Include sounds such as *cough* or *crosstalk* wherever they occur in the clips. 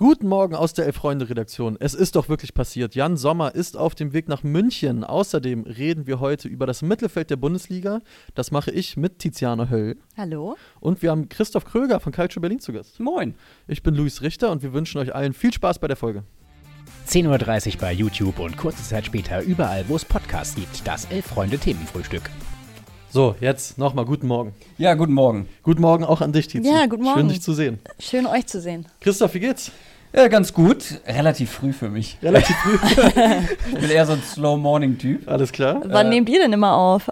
Guten Morgen aus der Elf-Freunde-Redaktion. Es ist doch wirklich passiert. Jan Sommer ist auf dem Weg nach München. Außerdem reden wir heute über das Mittelfeld der Bundesliga. Das mache ich mit Tiziana Höll. Hallo. Und wir haben Christoph Kröger von Calcio Berlin zu Gast. Moin. Ich bin Luis Richter und wir wünschen euch allen viel Spaß bei der Folge. 10.30 Uhr bei YouTube und kurze Zeit später überall, wo es Podcasts gibt. Das Elf-Freunde-Themenfrühstück. So, jetzt nochmal guten Morgen. Ja, guten Morgen. Guten Morgen auch an dich, Tizi. Ja, guten Morgen. Schön, dich zu sehen. Schön, euch zu sehen. Christoph, wie geht's? Ja, ganz gut. Relativ früh für mich. Relativ früh. *laughs* Ich bin eher so ein Slow-Morning-Typ. Alles klar? Wann Äh, nehmt ihr denn immer auf?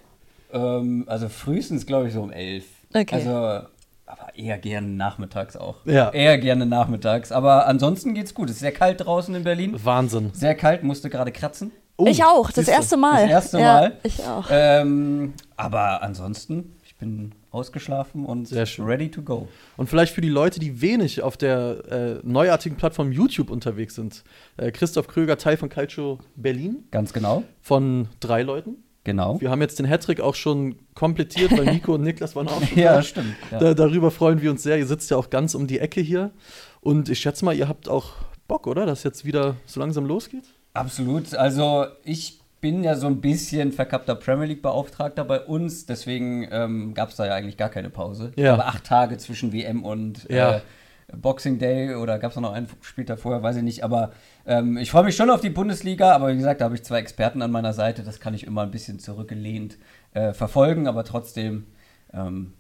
Ähm, also frühestens, glaube ich, so um elf. Okay. Also, aber eher gerne nachmittags auch. Ja. Eher gerne nachmittags. Aber ansonsten geht's gut. Es ist sehr kalt draußen in Berlin. Wahnsinn. Sehr kalt, musste gerade kratzen. Oh, ich auch, das erste Mal. Das erste ja, Mal? Ich auch. Ähm, aber ansonsten, ich bin ausgeschlafen und Sehr schön. ready to go. Und vielleicht für die Leute, die wenig auf der äh, neuartigen Plattform YouTube unterwegs sind. Äh, Christoph Kröger, Teil von Calcio Berlin, Ganz genau. von drei Leuten. Genau. Wir haben jetzt den Hattrick auch schon komplettiert, weil Nico und Niklas waren auch *laughs* schon Ja, da. stimmt. Ja. Da, darüber freuen wir uns sehr. Ihr sitzt ja auch ganz um die Ecke hier. Und ich schätze mal, ihr habt auch Bock, oder? Dass jetzt wieder so langsam losgeht? Absolut. Also ich bin ja so ein bisschen verkappter Premier League-Beauftragter bei uns, deswegen ähm, gab es da ja eigentlich gar keine Pause. Ja. Aber acht Tage zwischen WM und Ja. äh, Boxing Day oder gab es noch einen Spieltag vorher, weiß ich nicht. Aber ähm, ich freue mich schon auf die Bundesliga, aber wie gesagt, da habe ich zwei Experten an meiner Seite, das kann ich immer ein bisschen zurückgelehnt äh, verfolgen, aber trotzdem ähm,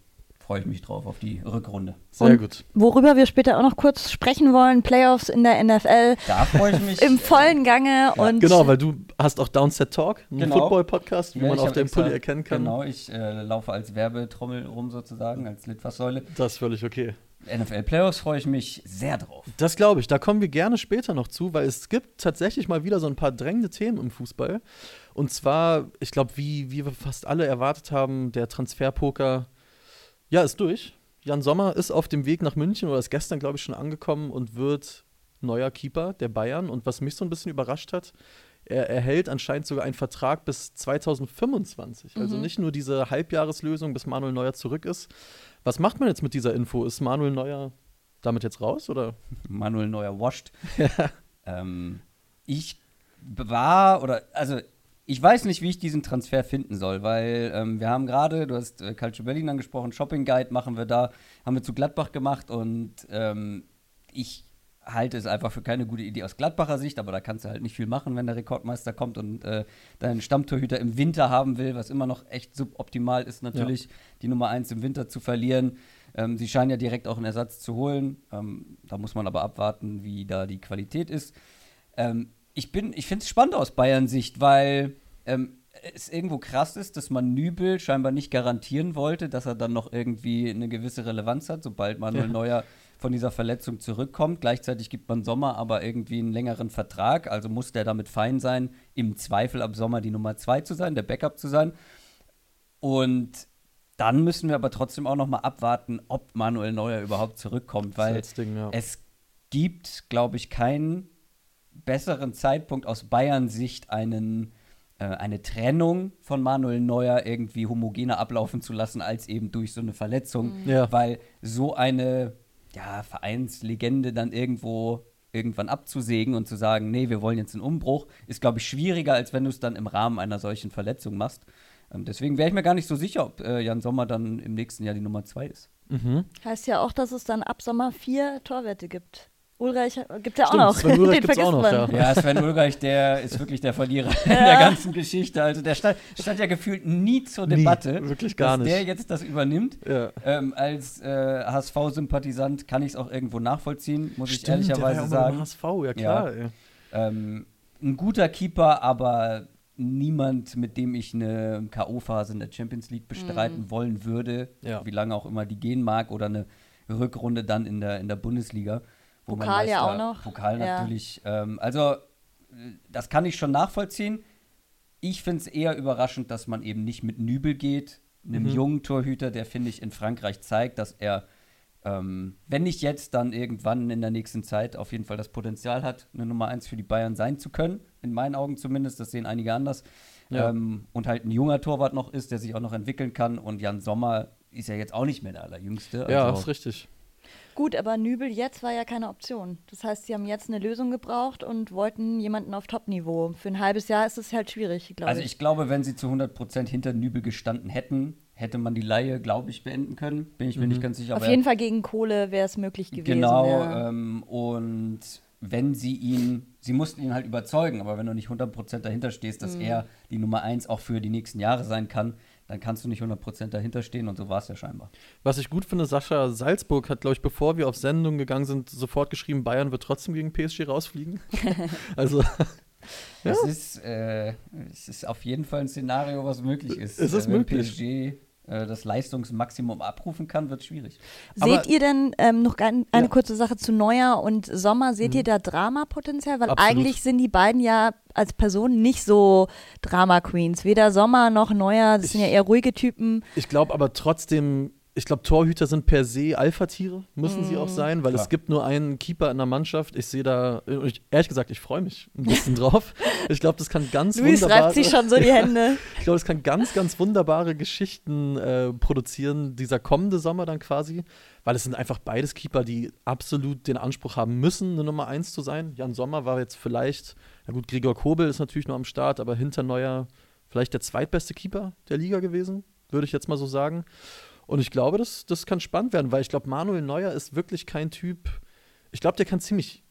freue ich mich drauf auf die Rückrunde. Sehr Und gut. Worüber wir später auch noch kurz sprechen wollen, Playoffs in der NFL Da freue ich mich. *laughs* im vollen Gange und Genau, weil du hast auch Downset Talk, einen Genau. Football-Podcast, wie Ja, man auf dem Pulli erkennen kann. Genau, ich äh, laufe als Werbetrommel rum sozusagen, als Litfaßsäule. Das ist völlig okay. NFL-Playoffs freue ich mich sehr drauf. Das glaube ich. Da kommen wir gerne später noch zu, weil es gibt tatsächlich mal wieder so ein paar drängende Themen im Fußball. Und zwar, ich glaube, wie, wie wir fast alle erwartet haben, der Transferpoker, ja, ist durch. Jan Sommer ist auf dem Weg nach München oder ist gestern, glaube ich, schon angekommen und wird neuer Keeper der Bayern. Und was mich so ein bisschen überrascht hat, er erhält anscheinend sogar einen Vertrag bis 2025. Also nicht nur diese Halbjahreslösung, bis Manuel Neuer zurück ist. Was macht man jetzt mit dieser Info? Ist Manuel Neuer damit jetzt raus oder? *laughs* Manuel Neuer washed. ähm, ich war, oder, also, ich weiß nicht, wie ich diesen Transfer finden soll, weil ähm, wir haben gerade, du hast äh, Calcio Berlin angesprochen, Shopping Guide machen wir da, haben wir zu Gladbach gemacht und ähm, ich halte es einfach für keine gute Idee aus Gladbacher Sicht, aber da kannst du halt nicht viel machen, wenn der Rekordmeister kommt und äh, deinen Stammtorhüter im Winter haben will, was immer noch echt suboptimal ist, natürlich, die Nummer eins im Winter zu verlieren. Ähm, sie scheinen ja direkt auch einen Ersatz zu holen. Ähm, da muss man aber abwarten, wie da die Qualität ist. Ähm, ich bin, ich finde es spannend aus Bayern Sicht, weil ähm, es irgendwo krass ist, dass man Nübel scheinbar nicht garantieren wollte, dass er dann noch irgendwie eine gewisse Relevanz hat, sobald Manuel Ja. Neuer von dieser Verletzung zurückkommt. Gleichzeitig gibt man Sommer aber irgendwie einen längeren Vertrag, also muss der damit fein sein, im Zweifel ab Sommer die Nummer zwei zu sein, der Backup zu sein. Und dann müssen wir aber trotzdem auch noch mal abwarten, ob Manuel Neuer überhaupt zurückkommt, weil Ding, ja. es gibt, glaube ich, keinen besseren Zeitpunkt aus Bayern Sicht einen äh, eine Trennung von Manuel Neuer irgendwie homogener ablaufen zu lassen als eben durch so eine Verletzung, Ja. weil so eine ja, Vereinslegende dann irgendwo irgendwann abzusägen und zu sagen, nee, wir wollen jetzt einen Umbruch, ist glaube ich schwieriger, als wenn du es dann im Rahmen einer solchen Verletzung machst. Ähm, deswegen wäre ich mir gar nicht so sicher, ob äh, Jan Sommer dann im nächsten Jahr die Nummer zwei ist. Mhm. heißt ja auch, dass es dann ab Sommer vier Torwerte gibt. Ulreich gibt ja auch noch. Sven Ulreich *laughs* Den gibt's auch vergisst noch, man. ja. Ja, Sven Ulreich, der ist wirklich der Verlierer *laughs* in der ganzen Geschichte. Also der stand, stand ja gefühlt nie zur Nie, Debatte. wirklich gar dass nicht. der jetzt das übernimmt. Ja. Ähm, als äh, HSV-Sympathisant kann ich es auch irgendwo nachvollziehen, muss ich Stimmt, der ja ehrlicherweise auch sagen. beim HSV, ja klar. Ähm, ein guter Keeper, aber niemand, mit dem ich eine K.O.-Phase in der Champions League bestreiten wollen würde, Ja. wie lange auch immer die gehen mag, oder eine Rückrunde dann in der, in der Bundesliga. Wo man Pokal ja auch noch. Pokal Ja. natürlich. Ähm, also, äh, das kann ich schon nachvollziehen. Ich finde es eher überraschend, dass man eben nicht mit Nübel geht, einem Mhm. jungen Torhüter, der, finde ich, in Frankreich zeigt, dass er, ähm, wenn nicht jetzt, dann irgendwann in der nächsten Zeit auf jeden Fall das Potenzial hat, eine Nummer eins für die Bayern sein zu können. In meinen Augen zumindest, das sehen einige anders. Ja. Ähm, und halt ein junger Torwart noch ist, der sich auch noch entwickeln kann. Und Jan Sommer ist ja jetzt auch nicht mehr der Allerjüngste. Ja, also- ist richtig. Gut, aber Nübel jetzt war ja keine Option. Das heißt, sie haben jetzt eine Lösung gebraucht und wollten jemanden auf Top-Niveau. Für ein halbes Jahr ist es halt schwierig, glaube Also ich. ich glaube, wenn sie zu 100% hinter Nübel gestanden hätten, hätte man die Laie, glaube ich, beenden können. Bin ich mir nicht ganz sicher. Auf aber- jeden Fall gegen Kohle wäre es möglich gewesen. Genau, ja. ähm, und wenn sie ihn, sie mussten ihn halt überzeugen, aber wenn du nicht 100% dahinter stehst, Mhm. dass er die Nummer 1 auch für die nächsten Jahre sein kann, dann kannst du nicht 100% dahinter stehen und so war es ja scheinbar. Was ich gut finde, Sascha Salzburg hat, glaube ich, bevor wir auf Sendung gegangen sind, sofort geschrieben, Bayern wird trotzdem gegen PSG rausfliegen. *laughs* also, Das ist, äh, es ist auf jeden Fall ein Szenario, was möglich ist. Es ist äh, wenn möglich. PSG das Leistungsmaximum abrufen kann, wird schwierig. aber- Seht ihr denn ähm, noch ein, eine Ja. kurze Sache zu Neuer und Sommer? Seht ihr da Dramapotenzial? Weil Absolut. eigentlich sind die beiden ja als Personen nicht so Drama-Queens. Weder Sommer noch Neuer, das sind ja eher ruhige Typen. ich glaube aber trotzdem, ich glaube, Torhüter sind per se Alpha-Tiere, müssen sie auch sein, weil Klar. es gibt nur einen Keeper in der Mannschaft. Ich sehe da, ich, ehrlich gesagt, ich freue mich ein bisschen *laughs* drauf. Ich glaube, das kann ganz Luis wunderbare, reibt sich schon so die Hände. *laughs* ich glaube, das kann ganz, ganz wunderbare Geschichten äh, produzieren, dieser kommende Sommer dann quasi, weil es sind einfach beides Keeper, die absolut den Anspruch haben müssen, eine Nummer 1 zu sein. Jan Sommer war jetzt vielleicht, na gut, Gregor Kobel ist natürlich nur am Start, aber hinter Neuer vielleicht der zweitbeste Keeper der Liga gewesen, würde ich jetzt mal so sagen. Und ich glaube, das, das kann spannend werden, weil ich glaube, Manuel Neuer ist wirklich kein Typ, ich glaube, der kann ziemlich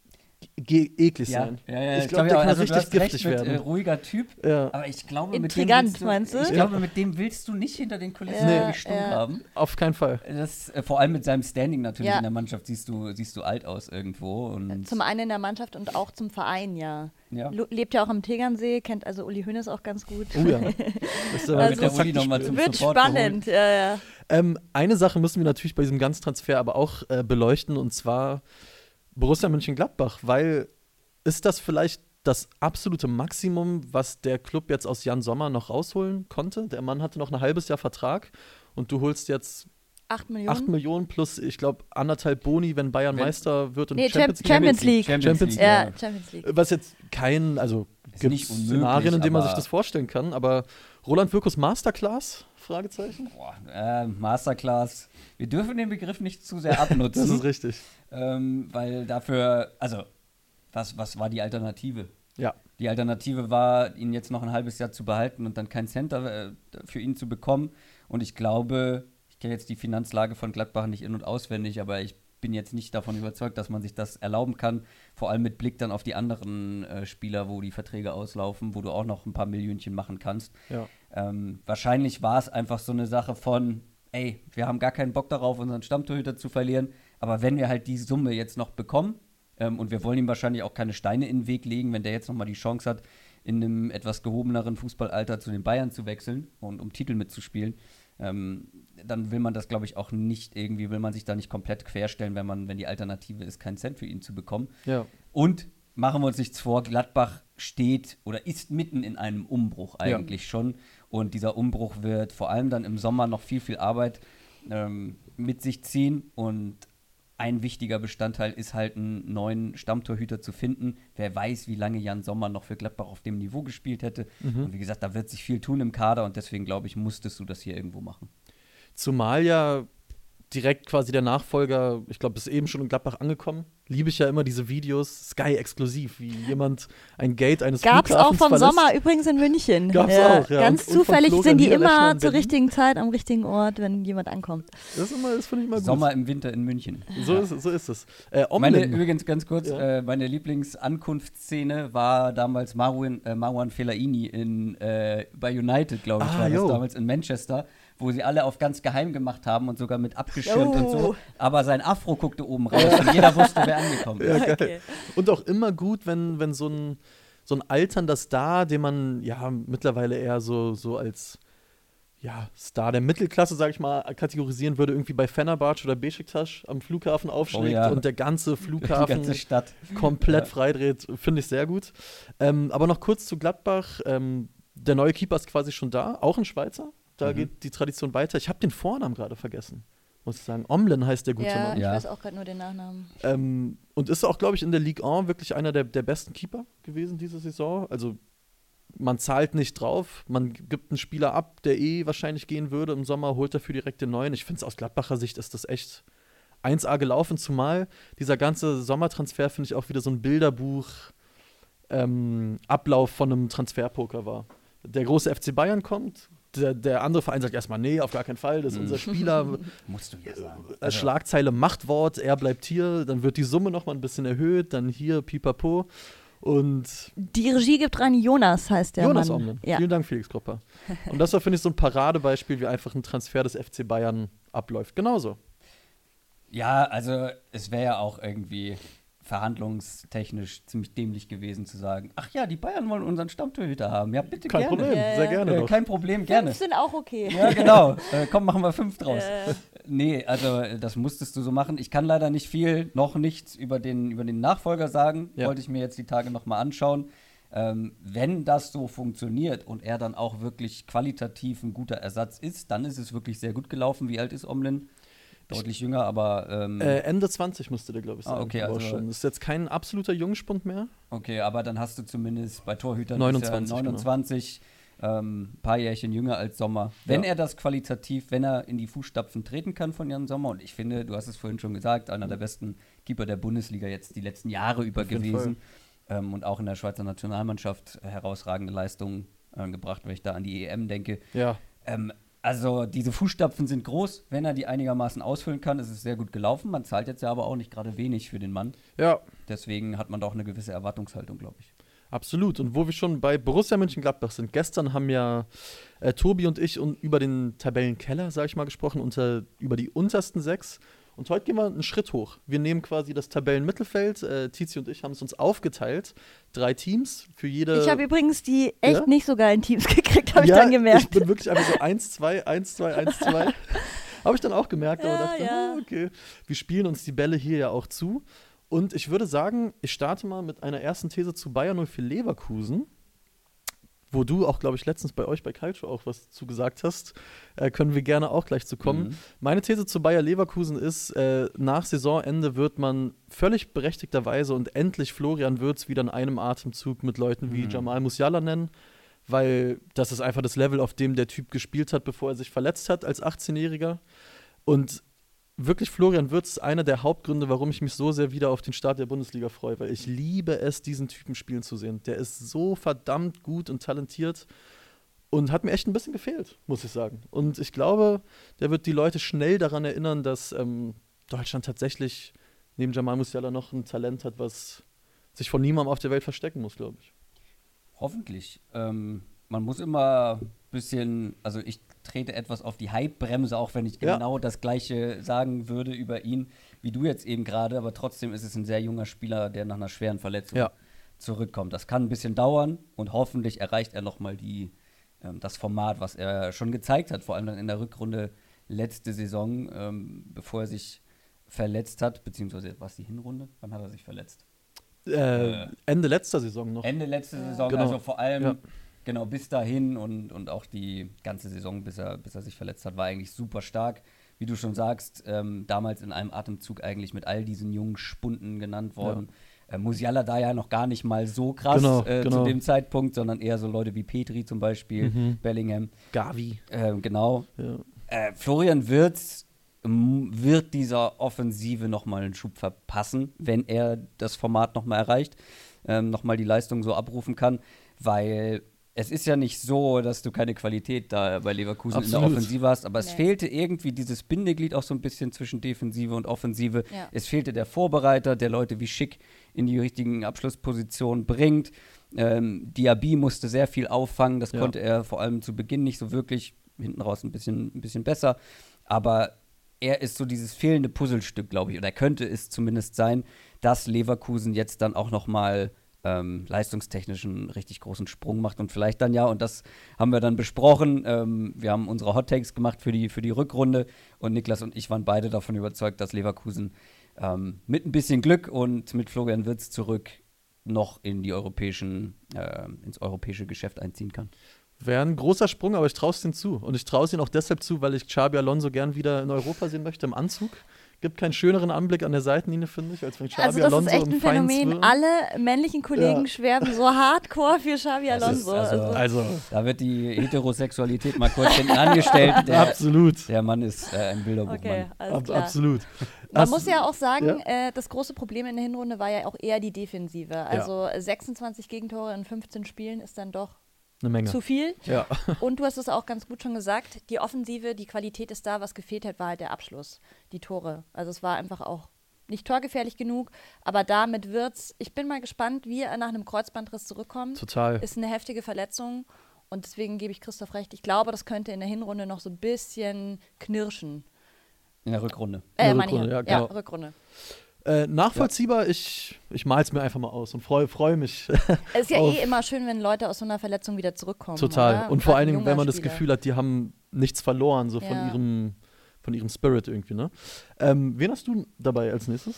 eklig sein. ich glaube, der kann also du richtig giftig mit, werden. Äh, ruhiger Typ. ja. Aber ich glaube, Intrigant, mit dem willst du, meinst du? Ich Ja. glaube, mit dem willst du nicht hinter den Kulissen Ja, irgendwie stumm ja. haben. Auf keinen Fall. Das, äh, vor allem mit seinem Standing natürlich Ja. in der Mannschaft siehst du, siehst du alt aus irgendwo. Und Zum einen in der Mannschaft und auch zum Verein, ja. ja. Lebt ja auch am Tegernsee, kennt also Uli Hoeneß auch ganz gut. Oh ja. *laughs* Das ist aber Also- mit der Uli zum Wird Support spannend, ja, ja. Ähm, eine Sache müssen wir natürlich bei diesem ganzen Transfer aber auch äh, beleuchten und zwar Borussia Mönchengladbach, weil ist das vielleicht das absolute Maximum, was der Club jetzt aus Jan Sommer noch rausholen konnte? Der Mann hatte noch ein halbes Jahr Vertrag und du holst jetzt Acht Millionen. 8 Millionen plus, ich glaube, anderthalb Boni, wenn Bayern Wenn- Meister wird und Nee, Champions Champ- Champions League. Champions, Champions League. ja. Champions League. Was jetzt kein, also gibt nicht unmöglich, Szenarien, in denen man sich das vorstellen kann, aber Roland Wirkus Masterclass? Fragezeichen? Boah, äh, Masterclass. Wir dürfen den Begriff nicht zu sehr abnutzen. *laughs* Das ist richtig. ähm, weil dafür, also, was, was war die Alternative? Ja. Die Alternative war, ihn jetzt noch ein halbes Jahr zu behalten und dann kein Center äh, für ihn zu bekommen. Und ich glaube, ich kenne jetzt die Finanzlage von Gladbach nicht in- und auswendig, aber ich bin jetzt nicht davon überzeugt, dass man sich das erlauben kann. Vor allem mit Blick dann auf die anderen äh, Spieler, wo die Verträge auslaufen, wo du auch noch ein paar Millionchen machen kannst. Ja. Ähm, wahrscheinlich war es einfach so eine Sache von, ey, wir haben gar keinen Bock darauf, unseren Stammtorhüter zu verlieren, aber wenn wir halt die Summe jetzt noch bekommen, ähm, und wir wollen ihm wahrscheinlich auch keine Steine in den Weg legen, wenn der jetzt nochmal die Chance hat, in einem etwas gehobeneren Fußballalter zu den Bayern zu wechseln und um Titel mitzuspielen, ähm, dann will man das, glaube ich, auch nicht irgendwie, will man sich da nicht komplett querstellen, wenn man, wenn die Alternative ist, keinen Cent für ihn zu bekommen. Ja. Und machen wir uns nichts vor, Gladbach steht oder ist mitten in einem Umbruch Ja. eigentlich schon. Und dieser Umbruch wird vor allem dann im Sommer noch viel, viel Arbeit ähm, mit sich ziehen. Und ein wichtiger Bestandteil ist halt, einen neuen Stammtorhüter zu finden. Wer weiß, wie lange Jan Sommer noch für Gladbach auf dem Niveau gespielt hätte. Und wie gesagt, da wird sich viel tun im Kader und deswegen glaube ich, musstest du das hier irgendwo machen. Zumal ja direkt quasi der Nachfolger, ich glaube, ist eben schon in Gladbach angekommen. Liebe ich ja immer diese Videos, Sky exklusiv, wie jemand ein Gate eines Gab's auch Flughafens vom verlässt. Sommer übrigens in München. Gab's auch, ja. Ganz Und- und zufällig Florian sind die immer zur richtigen Zeit am richtigen Ort, wenn jemand ankommt. Das, ist immer, das finde ich immer gut. Sommer im Winter in München. So, ist, so ist es. Äh, Meine, übrigens ganz kurz, Ja. äh, meine Lieblingsankunftsszene war damals Marwan, äh, Marwan Fellaini in, äh, bei United, glaube ich, Ah, war das damals in Manchester, wo sie alle auf ganz geheim gemacht haben und sogar mit abgeschirmt und so. Oh. Aber sein Afro guckte oben raus und jeder wusste, wer angekommen ist. Ja. Okay. Und auch immer gut, wenn, wenn so ein, so ein alternder Star, den man ja mittlerweile eher so, so als ja, Star der Mittelklasse, sag ich mal, kategorisieren würde, irgendwie bei Fenerbahce oder Besiktas am Flughafen aufschlägt Oh ja. und der ganze Die Flughafen ganze Stadt. komplett Ja. freidreht, finde ich sehr gut. Ähm, aber noch kurz zu Gladbach. Ähm, der neue Keeper ist quasi schon da, auch ein Schweizer. Da Mhm. geht die Tradition weiter. Ich habe den Vornamen gerade vergessen, muss ich sagen. Omlen heißt der gute Ja, Mann. ich Ja. weiß auch gerade nur den Nachnamen. Ähm, und ist auch, glaube ich, in der Ligue 1 wirklich einer der, der besten Keeper gewesen diese Saison. Also man zahlt nicht drauf, man gibt einen Spieler ab, der eh wahrscheinlich gehen würde im Sommer, holt dafür direkt den neuen. Ich finde es aus Gladbacher Sicht ist das echt 1A gelaufen, zumal dieser ganze Sommertransfer, finde ich, auch wieder so ein Bilderbuch ähm, Ablauf von einem Transferpoker war. Der große FC Bayern kommt, der, der andere Verein sagt erstmal, nee, auf gar keinen Fall, das ist unser Spieler. *laughs* Musst du ja sagen. Äh, Schlagzeile Machtwort, er bleibt hier, dann wird die Summe nochmal ein bisschen erhöht, dann hier pipapo. Und Die Regie gibt rein Jonas, heißt der Jonas Mann. Omlen. Ja. Vielen Dank, Felix Kropper. *laughs* Und das war, finde ich, so ein Paradebeispiel, wie einfach ein Transfer des FC Bayern abläuft. Genauso. Ja, also es wäre ja auch irgendwie verhandlungstechnisch ziemlich dämlich gewesen zu sagen, ach ja, die Bayern wollen unseren Stammtorhüter haben. Ja, bitte Kein gerne. Problem, Ja, sehr gerne. Äh, kein Problem, gerne. Fünf sind auch okay. Ja, genau. *laughs* Äh, komm, machen wir fünf draus. Äh, Nee, also äh, das musstest du so machen. Ich kann leider nicht viel, noch nichts über den, über den Nachfolger sagen. Ja. Wollte ich mir jetzt die Tage nochmal anschauen. Ähm, wenn das so funktioniert und er dann auch wirklich qualitativ ein guter Ersatz ist, dann ist es wirklich sehr gut gelaufen. Wie alt ist Omlin? Deutlich jünger, aber ähm, Äh, Ende 20 musste der, glaube ich, Ah, sein. okay, aber also- schon. Das ist jetzt kein absoluter Jungspund mehr. okay, aber dann hast du zumindest bei Torhütern 29, ist er 29 ähm, paar Jährchen jünger als Sommer. Wenn Ja. er das qualitativ, wenn er in die Fußstapfen treten kann von Jan Sommer, und ich finde, du hast es vorhin schon gesagt, einer der besten Keeper der Bundesliga jetzt die letzten Jahre über gewesen ähm, und auch in der Schweizer Nationalmannschaft herausragende Leistungen äh, gebracht, wenn ich da an die EM denke. Ja. Ähm, also diese Fußstapfen sind groß. Wenn er die einigermaßen ausfüllen kann, ist es sehr gut gelaufen. Man zahlt jetzt ja aber auch nicht gerade wenig für den Mann. Ja, Deswegen hat man doch eine gewisse Erwartungshaltung, glaube ich. Absolut. Und wo wir schon bei Borussia Mönchengladbach sind, gestern haben ja äh, Tobi und ich un über den Tabellenkeller, sage ich mal, gesprochen, unter, über die untersten sechs. Und heute gehen wir einen Schritt hoch. Wir nehmen quasi das Tabellenmittelfeld. Äh, Tizi und ich haben es uns aufgeteilt. Drei Teams für jede. ich habe übrigens die echt Ja? nicht so geilen Teams *laughs* gekriegt, habe ja, ich dann Ich gemerkt. bin wirklich einfach so 1, 2, 1, 2, 1, 2. habe ich dann auch gemerkt, aber Ja, dachte, ja. oh, okay. Wir spielen uns die Bälle hier ja auch zu. Und ich würde sagen, ich starte mal mit einer ersten These zu Bayern 04 Leverkusen. Wo du auch, glaube ich, letztens bei euch bei Calcio auch was zu gesagt hast, äh, können wir gerne auch gleich zu kommen. Mhm. Meine These zu Bayer Leverkusen ist, äh, nach Saisonende wird man völlig berechtigterweise und endlich Florian Würz wieder in einem Atemzug mit Leuten wie Mhm. Jamal Musiala nennen, weil das ist einfach das Level, auf dem der Typ gespielt hat, bevor er sich verletzt hat als 18-Jähriger. Und wirklich Florian Würz einer der Hauptgründe, warum ich mich so sehr wieder auf den Start der Bundesliga freue, weil ich liebe es, diesen Typen spielen zu sehen. Der ist so verdammt gut und talentiert und hat mir echt ein bisschen gefehlt, muss ich sagen. Und ich glaube, der wird die Leute schnell daran erinnern, dass ähm, Deutschland tatsächlich neben Jamal Musiala noch ein Talent hat, was sich von niemandem auf der Welt verstecken muss, glaube ich. Hoffentlich. Ähm, man muss immer bisschen, also ich trete etwas auf die Hype-Bremse, auch wenn ich Ja. genau das Gleiche sagen würde über ihn, wie du jetzt eben gerade, aber trotzdem ist es ein sehr junger Spieler, der nach einer schweren Verletzung Ja. zurückkommt. Das kann ein bisschen dauern und hoffentlich erreicht er nochmal die, ähm, das Format, was er schon gezeigt hat, vor allem dann in der Rückrunde letzte Saison, ähm, bevor er sich verletzt hat, beziehungsweise was die Hinrunde? Wann hat er sich verletzt? Äh, Äh, Ende letzter Saison noch. Ende letzte Saison, Genau. also vor allem Ja. Genau bis dahin und, und auch die ganze Saison, bis er, bis er sich verletzt hat, war eigentlich super stark. Wie du schon sagst, ähm, damals in einem Atemzug eigentlich mit all diesen jungen Spunden genannt worden. Äh, Musiala da ja noch gar nicht mal so krass Genau, äh, genau. zu dem Zeitpunkt, sondern eher so Leute wie Petri zum Beispiel, Mhm. Bellingham. Gavi. Ähm, genau. Ja. Äh, Florian Wirtz wird dieser Offensive nochmal einen Schub verpassen, wenn er das Format nochmal erreicht, ähm, nochmal die Leistung so abrufen kann, weil es ist ja nicht so, dass du keine Qualität da bei Leverkusen in Absolut. der Offensive hast, aber es Nee. fehlte irgendwie dieses Bindeglied auch so ein bisschen zwischen Defensive und Offensive. Ja. Es fehlte der Vorbereiter, der Leute wie Schick in die richtigen Abschlusspositionen bringt. Ähm, Diaby musste sehr viel auffangen, das Ja. konnte er vor allem zu Beginn nicht so wirklich, hinten raus ein bisschen, ein bisschen besser. Aber er ist so dieses fehlende Puzzlestück, glaube ich, oder er könnte es zumindest sein, dass Leverkusen jetzt dann auch noch mal ähm, leistungstechnisch einen richtig großen Sprung macht und vielleicht dann ja, und das haben wir dann besprochen, ähm, wir haben unsere Hot Takes gemacht für die, für die Rückrunde und Niklas und ich waren beide davon überzeugt, dass Leverkusen ähm, mit ein bisschen Glück und mit Florian Wirtz zurück noch in die europäischen, äh, ins europäische Geschäft einziehen kann. Wäre ein großer Sprung, aber ich traue es ihnen zu. Und ich traue es ihnen auch deshalb zu, weil ich Xabi Alonso gern wieder in Europa sehen möchte, im Anzug. Gibt keinen schöneren Anblick an der Seitenlinie, finde ich, als wenn Xabi Also das Alonso ist echt ein Phänomen. Alle männlichen Kollegen Ja. schwärmen so hardcore für Xabi Das ist Alonso. also- also, Also, Da wird die Heterosexualität mal kurz hinten angestellt. *laughs* Der, absolut. der Mann ist äh, ein Bilderbuchmann. okay, Ab, absolut. Man Hast- muss ja auch sagen, Ja. äh, das große Problem in der Hinrunde war ja auch eher die Defensive. Also äh, 26 Gegentore in 15 Spielen ist dann doch eine Menge. zu viel. Ja. *laughs* Und du hast es auch ganz gut schon gesagt, die Offensive, die Qualität ist da, was gefehlt hat, war halt der Abschluss, die Tore. Also es war einfach auch nicht torgefährlich genug, aber damit wird's, ich bin mal gespannt, wie er nach einem Kreuzbandriss zurückkommt. Total. Ist eine heftige Verletzung und deswegen gebe ich Christoph recht. Ich glaube, das könnte in der Hinrunde noch so ein bisschen knirschen. In der Rückrunde. Äh, der meine ich, Rückrunde, ja, ja, genau. Rückrunde. Äh, nachvollziehbar, ich, ich mal's mir einfach mal aus und freue freu mich. *laughs* Es ist ja eh immer schön, wenn Leute aus so einer Verletzung wieder zurückkommen. Total. Oder? Und vor gerade allen Dingen, wenn man das Spieler. Gefühl hat, die haben nichts verloren, so von Ja. ihrem von ihrem Spirit irgendwie, ne? Ähm, wen hast du dabei als nächstes?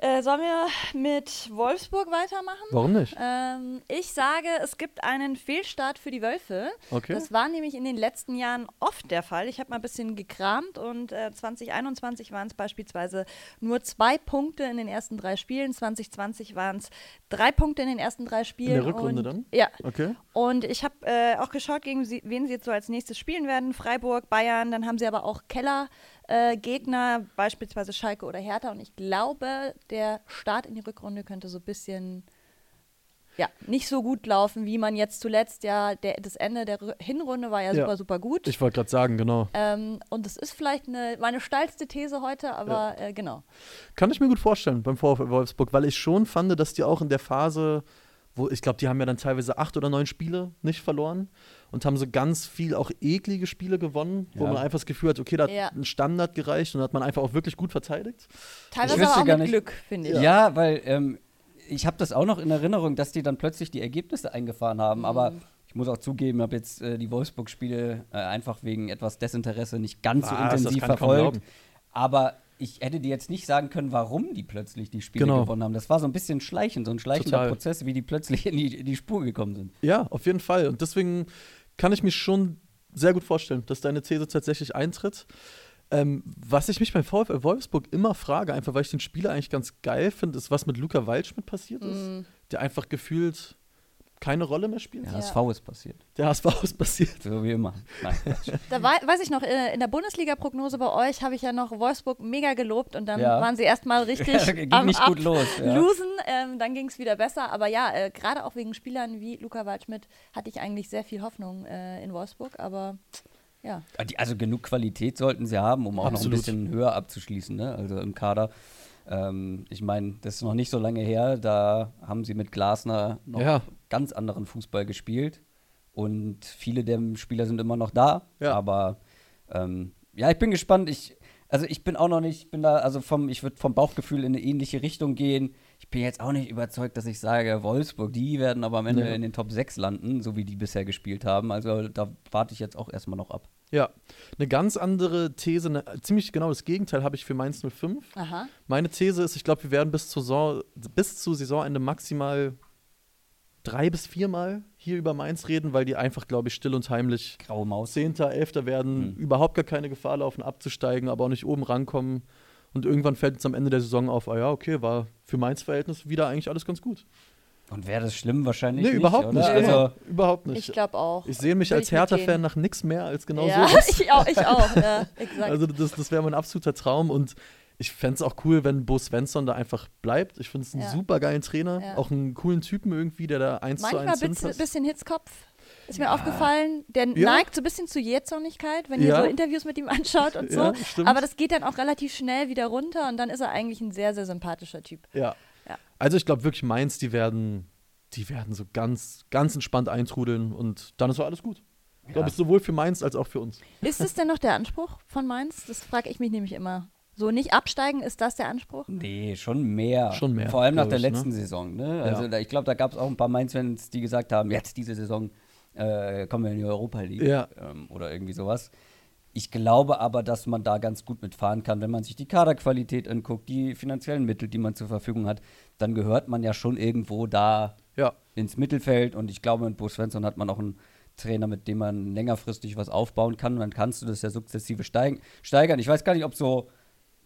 Äh, sollen wir mit Wolfsburg weitermachen? Warum nicht? Ähm, ich sage, es gibt einen Fehlstart für die Wölfe. Okay. Das war nämlich in den letzten Jahren oft der Fall. Ich habe mal ein bisschen gekramt und äh, 2021 waren es beispielsweise nur zwei Punkte in den ersten drei Spielen. 2020 waren es drei Punkte in den ersten drei Spielen. der Rückrunde und, dann? Ja. Okay. Und ich habe äh, auch geschaut, gegen sie, wen sie jetzt so als nächstes spielen werden. Freiburg, Bayern, dann haben sie aber auch Keller. Äh, Gegner, beispielsweise Schalke oder Hertha. Und ich glaube, der Start in die Rückrunde könnte so ein bisschen ja, nicht so gut laufen, wie man jetzt zuletzt ja, der, das Ende der Hinrunde war ja, Ja. super, super gut. Ich wollte gerade sagen, genau. ähm, und das ist vielleicht eine, meine steilste These heute, aber äh, genau. Kann ich mir gut vorstellen beim VfL Wolfsburg, weil ich schon fand, dass die auch in der Phase, wo ich glaube, die haben ja dann teilweise acht oder neun Spiele nicht verloren und haben so ganz viel auch eklige Spiele gewonnen, wo Ja. man einfach das Gefühl hat, okay, da hat Ja. ein Standard gereicht und hat man einfach auch wirklich gut verteidigt. Teilweise aber auch gar mit nicht- Glück, finde ich. Ja, weil ähm, ich habe das auch noch in Erinnerung, dass die dann plötzlich die Ergebnisse eingefahren haben. Aber Mhm. ich muss auch zugeben, habe jetzt äh, die Wolfsburg-Spiele äh, einfach wegen etwas Desinteresse nicht ganz so Was? Das intensiv verfolgt. Aber ich hätte dir jetzt nicht sagen können, warum die plötzlich die Spiele Genau. gewonnen haben. Das war so ein bisschen schleichend, so ein schleichender Total. Prozess, wie die plötzlich in die, in die Spur gekommen sind. Ja, auf jeden Fall. Und deswegen kann ich mir schon sehr gut vorstellen, dass deine These tatsächlich eintritt. Ähm, was ich mich beim VfL Wolfsburg immer frage, einfach weil ich den Spieler eigentlich ganz geil finde, ist, was mit Luca Waldschmidt passiert ist, Mhm. der einfach gefühlt keine Rolle mehr spielt. Der Ja. HSV ist passiert. Der HSV ist passiert. So wie immer. Nein. Da wei- weiß ich noch, äh, in der Bundesliga-Prognose bei euch habe ich ja noch Wolfsburg mega gelobt und dann Ja. waren sie erstmal richtig *laughs* Ja, ging am nicht gut los, ja. Losen, ähm, dann ging es wieder besser. Aber ja, äh, gerade auch wegen Spielern wie Luca Waldschmidt hatte ich eigentlich sehr viel Hoffnung äh, in Wolfsburg. Aber ja, Ah, Also genug Qualität sollten sie haben, um auch noch ein Absolut. bisschen höher abzuschließen, ne? also im Kader. Ähm, ich meine, das ist noch nicht so lange her, da haben sie mit Glasner noch Ja. Ganz anderen Fußball gespielt und viele der Spieler sind immer noch da, Ja. aber ähm, ja, ich bin gespannt. Ich, also ich bin auch noch nicht, ich bin da, also vom, ich würde vom Bauchgefühl in eine ähnliche Richtung gehen. Ich bin jetzt auch nicht überzeugt, dass ich sage, Wolfsburg, die werden aber am Ende Nee. in den Top 6 landen, so wie die bisher gespielt haben. Also da warte ich jetzt auch erstmal noch ab. Ja, eine ganz andere These, eine, ziemlich genau das Gegenteil habe ich für Mainz 05. aha. Meine These ist, ich glaube, wir werden bis, zur Saison, bis zu Saisonende maximal drei bis viermal hier über Mainz reden, weil die einfach, glaube ich, still und heimlich Graue Maus. Zehnter, Elfter werden, Mhm. überhaupt gar keine Gefahr laufen, abzusteigen, aber auch nicht oben rankommen. Und irgendwann fällt es am Ende der Saison auf, ah ja, okay, war für Mainz Verhältnis wieder eigentlich alles ganz gut. Und wäre das schlimm wahrscheinlich Nee, nicht, überhaupt oder? nicht. Also, genau. Überhaupt nicht. Ich glaube auch. Ich sehe mich Will als. Hertha-Fan nach nichts mehr als genau ja, sowas. *laughs* ich auch, ich auch. Ja, *laughs* exakt. Also das, das wäre mein absoluter Traum und ich fände es auch cool, wenn Bo Svensson da einfach bleibt. Ich finde es einen Ja. super geilen Trainer, Ja. auch einen coolen Typen irgendwie, der da eins zu Manchmal eins ein bisschen, hinpasst. bisschen Hitzkopf. Ist mir aufgefallen, der Ja. neigt so ein bisschen zu Jähzornigkeit, wenn ihr Ja. so Interviews mit ihm anschaut und *laughs* so. Ja, stimmt. Aber das geht dann auch relativ schnell wieder runter und dann ist er eigentlich ein sehr, sehr sympathischer Typ. Ja. Ja. Also ich glaube wirklich Mainz, die werden, die werden so ganz, ganz entspannt eintrudeln und dann ist auch alles gut. Glaube ich, sowohl für Mainz als auch für uns. Ist es denn noch der Anspruch von Mainz? Das frage ich mich nämlich immer. So nicht absteigen, ist das der Anspruch? nee, schon mehr. Schon mehr, Vor allem nach der ich, ne? letzten Saison. Ne? Also Ja. da, ich glaube, da gab es auch ein paar Mainz-Fans, die gesagt haben, jetzt diese Saison äh, kommen wir in die Europa League Ja. ähm, oder irgendwie sowas. Ich glaube aber, dass man da ganz gut mitfahren kann, wenn man sich die Kaderqualität anguckt, die finanziellen Mittel, die man zur Verfügung hat, dann gehört man ja schon irgendwo da Ja, ins Mittelfeld und ich glaube, mit Bo Svensson hat man auch einen Trainer, mit dem man längerfristig was aufbauen kann und dann kannst du das ja sukzessive steigen, steigern. Ich weiß gar nicht, ob so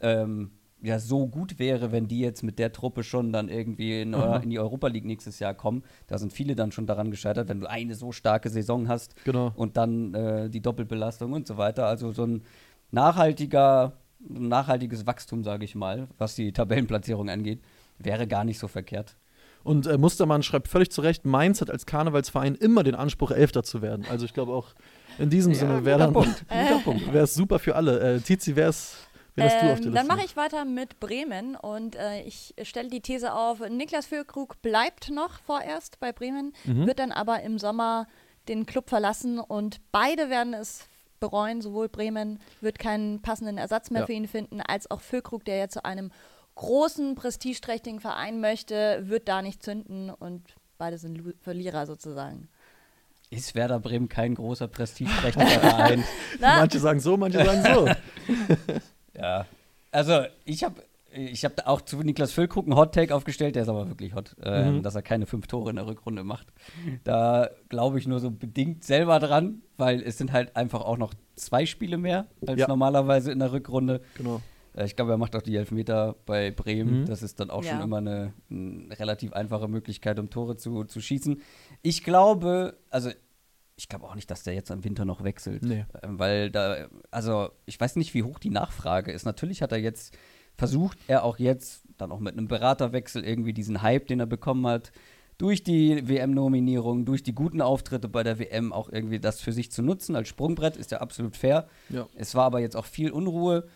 ähm, ja so gut wäre, wenn die jetzt mit der Truppe schon dann irgendwie in, Aha. in die Europa League nächstes Jahr kommen. Da sind viele dann schon daran gescheitert, wenn du eine so starke Saison hast Genau. und dann äh, die Doppelbelastung und so weiter. Also so ein nachhaltiger, nachhaltiges Wachstum, sage ich mal, was die Tabellenplatzierung angeht, wäre gar nicht so verkehrt. Und äh, Mustermann schreibt völlig zu Recht, Mainz hat als Karnevalsverein immer den Anspruch, Elfter zu werden. Also ich glaube auch in diesem Sinne wäre *laughs* wäre es super für alle. Äh, Tizi, wer ist, wen hast du auf der Ähm, dann mache ich weiter mit Bremen und äh, ich stelle die These auf, Niklas Füllkrug bleibt noch vorerst bei Bremen, Mhm. wird dann aber im Sommer den Club verlassen und beide werden es bereuen, sowohl Bremen wird keinen passenden Ersatz mehr Ja. für ihn finden, als auch Füllkrug, der ja zu einem großen, prestigeträchtigen Verein möchte, wird da nicht zünden und beide sind Lu Verlierer sozusagen. Ist Werder Bremen kein großer prestigeträchtiger Verein? *laughs* Manche sagen so, manche sagen so. *laughs* Ja. Also, ich habe ich hab da auch zu Niklas Füllkrug einen Hot-Take aufgestellt, der ist aber wirklich hot, ähm, Mhm. dass er keine fünf Tore in der Rückrunde macht. Da glaube ich nur so bedingt selber dran, weil es sind halt einfach auch noch zwei Spiele mehr als Ja. normalerweise in der Rückrunde. genau. Äh, Ich glaube, er macht auch die Elfmeter bei Bremen. Mhm. Das ist dann auch Ja. schon immer eine, eine relativ einfache Möglichkeit, um Tore zu, zu schießen. Ich glaube, also ich glaube auch nicht, dass der jetzt im Winter noch wechselt. Nee. Ähm, Weil da, also ich weiß nicht, wie hoch die Nachfrage ist. Natürlich hat er jetzt, versucht er auch jetzt, dann auch mit einem Beraterwechsel irgendwie diesen Hype, den er bekommen hat, durch die WM-Nominierung, durch die guten Auftritte bei der WM auch irgendwie das für sich zu nutzen. Als Sprungbrett ist ja absolut fair. Ja. Es war aber jetzt auch viel Unruhe.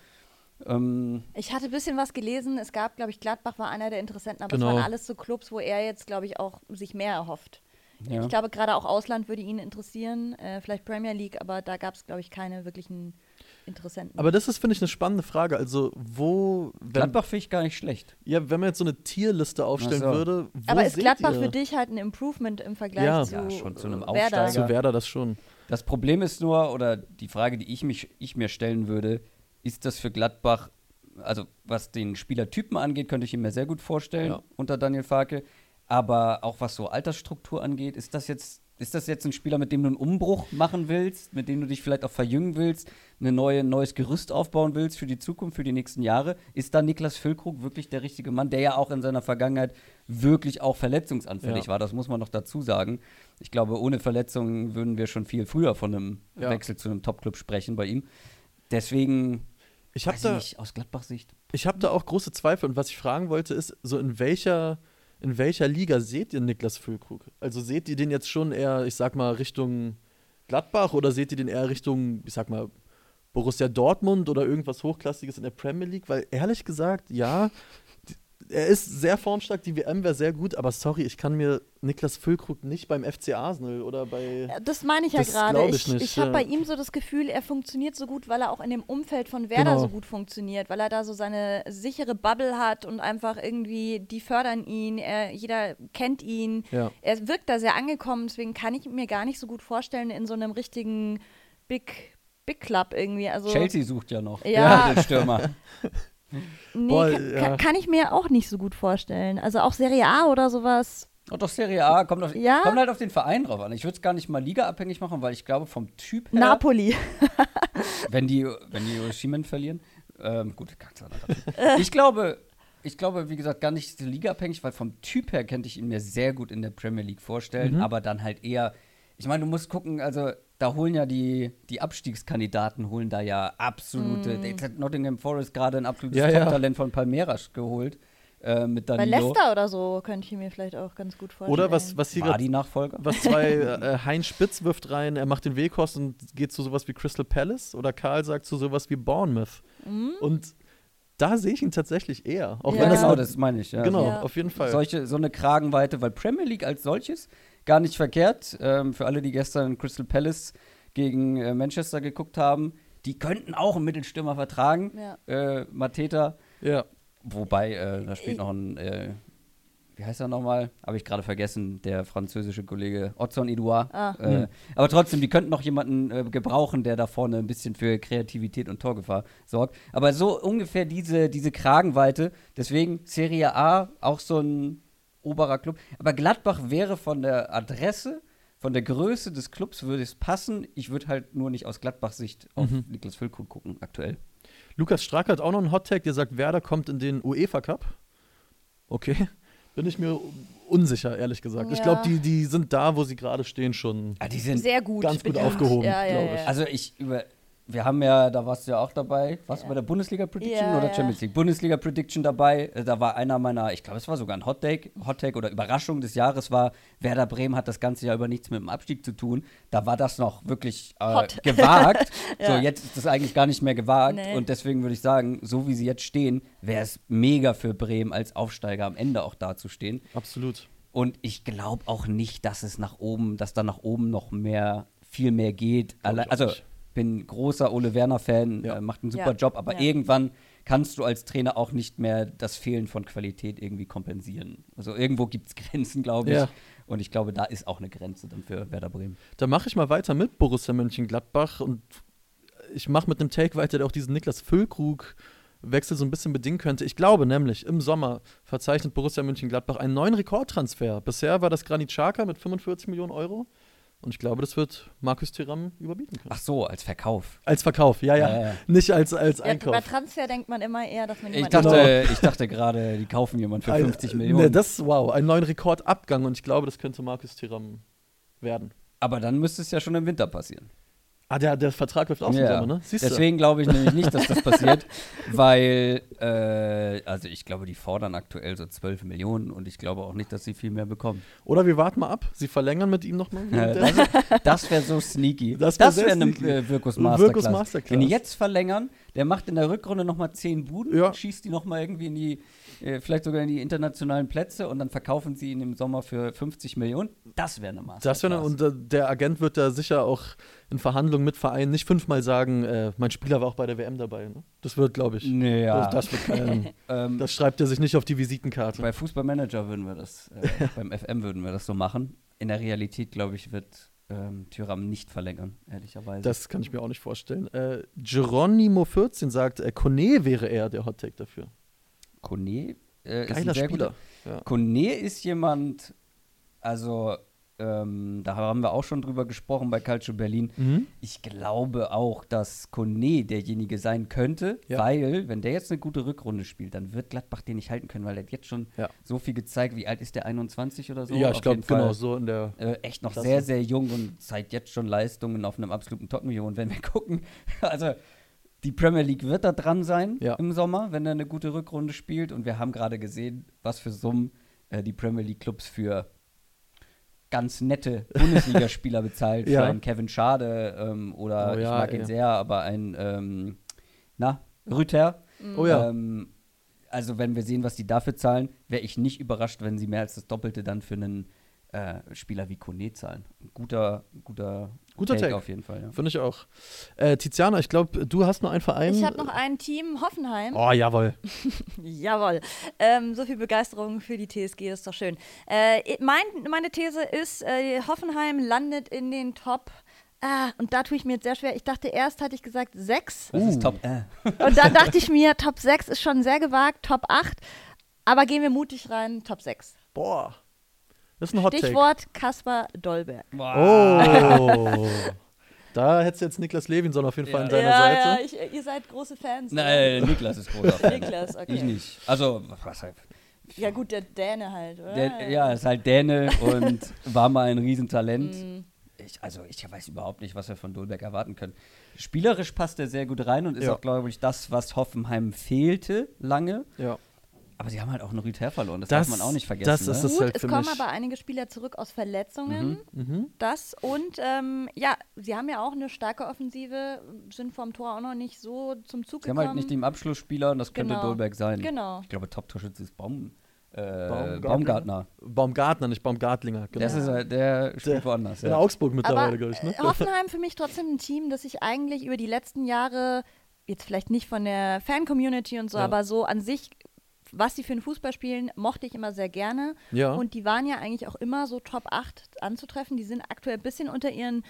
Ähm, Ich hatte ein bisschen was gelesen. Es gab, glaube ich, Gladbach war einer der Interessenten, aber Genau. es waren alles so Clubs, wo er jetzt, glaube ich, auch sich mehr erhofft. Ja. Ich glaube, gerade auch Ausland würde ihn interessieren, äh, vielleicht Premier League, aber da gab es, glaube ich, keine wirklichen Interessenten. Aber das ist, finde ich, eine spannende Frage. Also, wo, wenn, Gladbach finde ich gar nicht schlecht. ja, wenn man jetzt so eine Tierliste aufstellen so. würde, wo aber ist Gladbach ihr für dich halt ein Improvement im Vergleich Ja. zu, Ja, schon zu einem äh, Werder? Aufsteiger. zu Werder das schon? Das Problem ist nur, oder die Frage, die ich, mich, ich mir stellen würde, ist das für Gladbach, also was den Spielertypen angeht, könnte ich ihn mir sehr gut vorstellen Ja. unter Daniel Farke. Aber auch was so Altersstruktur angeht, ist das jetzt. Ist das jetzt ein Spieler, mit dem du einen Umbruch machen willst, mit dem du dich vielleicht auch verjüngen willst, eine neue, ein neues Gerüst aufbauen willst für die Zukunft, für die nächsten Jahre? Ist da Niklas Füllkrug wirklich der richtige Mann, der ja auch in seiner Vergangenheit wirklich auch verletzungsanfällig Ja. war? Das muss man noch dazu sagen. Ich glaube, ohne Verletzungen würden wir schon viel früher von einem Ja. Wechsel zu einem Topclub sprechen bei ihm. Deswegen, Ich habe da, nicht, aus Gladbach-Sicht. ich hab da auch große Zweifel. Und was ich fragen wollte, ist, so in welcher, in welcher Liga seht ihr Niklas Füllkrug? Also seht ihr den jetzt schon eher, ich sag mal, Richtung Gladbach oder seht ihr den eher Richtung, ich sag mal, Borussia Dortmund oder irgendwas Hochklassiges in der Premier League? Weil ehrlich gesagt, ja, er ist sehr formstark, die WM wäre sehr gut, aber sorry, ich kann mir Niklas Füllkrug nicht beim FC Arsenal oder bei. Ja, Das meine ich ja gerade. Ich, ich ich, habe ja. bei ihm so das Gefühl, er funktioniert so gut, weil er auch in dem Umfeld von Werder Genau. so gut funktioniert, weil er da so seine sichere Bubble hat und einfach irgendwie, die fördern ihn, er, jeder kennt ihn. Ja. Er wirkt da sehr angekommen, deswegen kann ich mir gar nicht so gut vorstellen in so einem richtigen Big, Big Club irgendwie. Also, Chelsea sucht ja noch Ja. den Stürmer. *laughs* Nee, Boah, kann, ja. kann, ich mir auch nicht so gut vorstellen. Also auch Serie A oder sowas. Und doch Serie A kommt, auf, Ja. kommt halt auf den Verein drauf an. Ich würde es gar nicht mal ligaabhängig machen, weil ich glaube, vom Typ her, Napoli. *laughs* wenn die, wenn die Oshimen verlieren, ähm, gut. Ich glaube, ich glaube, wie gesagt, gar nicht ligaabhängig, weil vom Typ her könnte ich ihn mir sehr gut in der Premier League vorstellen, Mhm. aber dann halt eher, ich meine, du musst gucken, also da holen ja die, die Abstiegskandidaten, holen da ja absolute, jetzt hat Nottingham Forest gerade ein absolutes Ja, ja. Top-Talent von Palmeiras geholt, äh, mit Bei Danilo. Leicester oder so könnte ich mir vielleicht auch ganz gut vorstellen. Oder was, was hier War gerade die Nachfolger? was zwei *laughs* äh, Heinz Spitz wirft rein, er macht den Weghorst und geht zu sowas wie Crystal Palace oder Karl sagt zu sowas wie Bournemouth. Und da sehe ich ihn tatsächlich eher. Auch Ja. wenn das genau, das meine ich. Ja. genau, Ja. auf jeden Fall. Solche, so eine Kragenweite, weil Premier League als solches gar nicht verkehrt. Ähm, für alle, die gestern Crystal Palace gegen äh, Manchester geguckt haben, die könnten auch einen Mittelstürmer vertragen. Ja. Äh, Mateta. ja. Wobei, äh, da spielt noch ein, äh, wie heißt er nochmal? Habe ich gerade vergessen, der französische Kollege Otson Edouard. Ah. Äh, Mhm. Aber trotzdem, die könnten noch jemanden äh, gebrauchen, der da vorne ein bisschen für Kreativität und Torgefahr sorgt. Aber so ungefähr diese, diese Kragenweite. Deswegen Serie A auch so ein oberer Club. Aber Gladbach wäre von der Adresse, von der Größe des Clubs würde es passen. Ich würde halt nur nicht aus Gladbachs Sicht auf Mhm. Niklas Füllkrug gucken, aktuell. Lukas Strack hat auch noch einen Hottag, der sagt, Werder kommt in den UEFA Cup. Okay. *laughs* Bin ich mir unsicher, ehrlich gesagt. Ich Ja. glaube, die, die sind da, wo sie gerade stehen, schon Ja, die sind Sehr gut. ganz gut aufgehoben, ja, ja, glaube ich. ja. Also ich über wir haben ja, da warst du ja auch dabei. Warst du bei der Bundesliga Prediction Ja, oder ja. Champions League? Bundesliga Prediction dabei. Äh, Da war einer meiner, ich glaube, es war sogar ein Hot Take, Hot Take oder Überraschung des Jahres war, Werder Bremen hat das ganze Jahr über nichts mit dem Abstieg zu tun. Da war das noch wirklich äh, *laughs* gewagt. So, jetzt ist das eigentlich gar nicht mehr gewagt. Nee. Und deswegen würde ich sagen, so wie sie jetzt stehen, wäre es mega für Bremen als Aufsteiger am Ende auch dazustehen. Absolut. Und ich glaube auch nicht, dass es nach oben, dass da nach oben noch mehr, viel mehr geht. Alle, also nicht. Bin großer Ole Werner-Fan, Ja. äh, macht einen super Ja. Job, aber Ja. irgendwann kannst du als Trainer auch nicht mehr das Fehlen von Qualität irgendwie kompensieren. Also irgendwo gibt es Grenzen, glaube ich. Ja. Und ich glaube, da ist auch eine Grenze dann für Werder Bremen. Da mache ich mal weiter mit Borussia Mönchengladbach und ich mache mit einem Take weiter, der auch diesen Niklas Füllkrug Wechsel so ein bisschen bedingen könnte. Ich glaube nämlich, im Sommer verzeichnet Borussia Mönchengladbach einen neuen Rekordtransfer. Bisher war das Granit Xhaka mit 45 Millionen Euro. Und ich glaube, das wird Markus Thuram überbieten können. Ach so, als Verkauf. Als Verkauf, ja, ja. Ja, ja. Nicht als, als Ja, bei Einkauf. Transfer denkt man immer eher, dass man Ich jemanden dachte, ich dachte gerade, die kaufen jemanden für Ein- 50 Ne, Millionen. das, wow, einen neuen Rekordabgang und ich glaube, das könnte Markus Thuram werden. aber dann müsste es ja schon im Winter passieren. Ah, der, der Vertrag läuft im Ja. Sommer, ne? Siehst du? Deswegen glaube ich nämlich nicht, dass das passiert, *laughs* weil, äh, also ich glaube, die fordern aktuell so 12 Millionen und ich glaube auch nicht, dass sie viel mehr bekommen. Oder wir warten mal ab. Sie verlängern mit ihm nochmal. Ja, das *laughs* das wäre so sneaky. Das wär wäre sehr eine äh, Wirkus Wirkus. Masterclass. Wenn die jetzt verlängern, der macht in der Rückrunde nochmal 10 Buden, Ja. schießt die nochmal irgendwie in die, äh, vielleicht sogar in die internationalen Plätze und dann verkaufen sie ihn im Sommer für 50 Millionen. Das wäre eine Masterclass. Das wär, und äh, der Agent wird da sicher auch in Verhandlungen mit Vereinen nicht fünfmal sagen, äh, mein Spieler war auch bei der WM dabei. Ne? Das wird, glaube ich. Naja, Das, das, wird kein, *laughs* ähm, das schreibt er sich nicht auf die Visitenkarte. Bei Fußballmanager würden wir das, äh, *laughs* beim FM würden wir das so machen. In der Realität, glaube ich, wird ähm, Tyram nicht verlängern, ehrlicherweise. Das kann ich mir auch nicht vorstellen. Äh, Geronimo14 sagt, äh, Kone wäre eher der Hottake dafür. Kone äh, ist ein Geiler sehr Spieler. Ja. Kone ist jemand, also ähm, da haben wir auch schon drüber gesprochen bei Calcio Berlin. Mhm. Ich glaube auch, dass Kone derjenige sein könnte, Ja. weil, wenn der jetzt eine gute Rückrunde spielt, dann wird Gladbach den nicht halten können, weil er hat jetzt schon Ja. so viel gezeigt. Wie alt ist der? 21 oder so? ja, ich glaube, genau so in der. äh, echt noch Klasse. sehr, sehr jung und zeigt jetzt schon Leistungen auf einem absoluten Top-Niveau. Und wenn wir *laughs* gucken, also die Premier League wird da dran sein Ja. im Sommer, wenn er eine gute Rückrunde spielt. Und wir haben gerade gesehen, was für Summen äh, die Premier League-Clubs für ganz nette *laughs* Bundesligaspieler bezahlt. Ja. Für einen Kevin Schade ähm, oder Oh ich ja, mag ihn sehr, aber ein, ähm, na, Rüther. Oh ja. Ähm, also wenn wir sehen, was die dafür zahlen, wäre ich nicht überrascht, wenn sie mehr als das Doppelte dann für einen äh, Spieler wie Kone zahlen. Ein guter, guter, Guter Take. auf jeden Fall. Ja. Finde ich auch. Äh, Tiziana, ich glaube, du hast nur einen Verein. Ich habe noch ein Team, Hoffenheim. Oh, jawohl. *laughs* Jawohl. Ähm, so viel Begeisterung für die TSG, das ist doch schön. Äh, mein, meine These ist, äh, Hoffenheim landet in den Top. Ah, und da tue ich mir jetzt sehr schwer. Ich dachte erst, hatte ich gesagt sechs. Das Uh. ist top. Äh. Und dann dachte ich mir, Top 6 ist schon sehr gewagt, Top 8. Aber gehen wir mutig rein, Top 6. Boah. Das ist ein Hot Take. Stichwort Kaspar Dolberg. Oh. da hättest du jetzt Niklas Levinson auf jeden Fall Ja. an deiner ja, Seite. ja, ich, ihr seid große Fans. Nein, oder? äh, Niklas ist großer Fan. Niklas, okay. Ich nicht. Also, was halt. Ja gut, der Däne halt, oder? Der, ja, ist halt Däne und *laughs* war mal ein Riesentalent. Mhm. Ich, also, ich weiß überhaupt nicht, was wir von Dolberg erwarten können. Spielerisch passt er sehr gut rein und ist Ja. auch, glaube ich, das, was Hoffenheim fehlte lange. Ja. Aber sie haben halt auch einen Rüther verloren. Das, Das- darf man auch nicht vergessen. das ist ne? es Gut, halt es kommen mich. aber einige Spieler zurück aus Verletzungen. Mhm. Das und ähm, ja, sie haben ja auch eine starke Offensive, sind vom Tor auch noch nicht so zum Zug Sie haben gekommen. halt nicht den Abschlussspieler und das könnte Genau. Dolberg sein. Genau. Ich glaube, Top-Torschütze ist Baum, äh, Baumgartner. Baumgartner. Baumgartner, nicht Baumgartlinger. Genau. Das ist, äh, der spielt Der- woanders. in Ja. Augsburg mittlerweile, glaube ich. Ne? äh, Hoffenheim für mich trotzdem ein Team, das sich eigentlich über die letzten Jahre, jetzt vielleicht nicht von der Fan-Community und so, Ja. aber so an sich, was sie für einen Fußball spielen, mochte ich immer sehr gerne. Ja. Und die waren ja eigentlich auch immer so Top 8 anzutreffen. Die sind aktuell ein bisschen unter ihren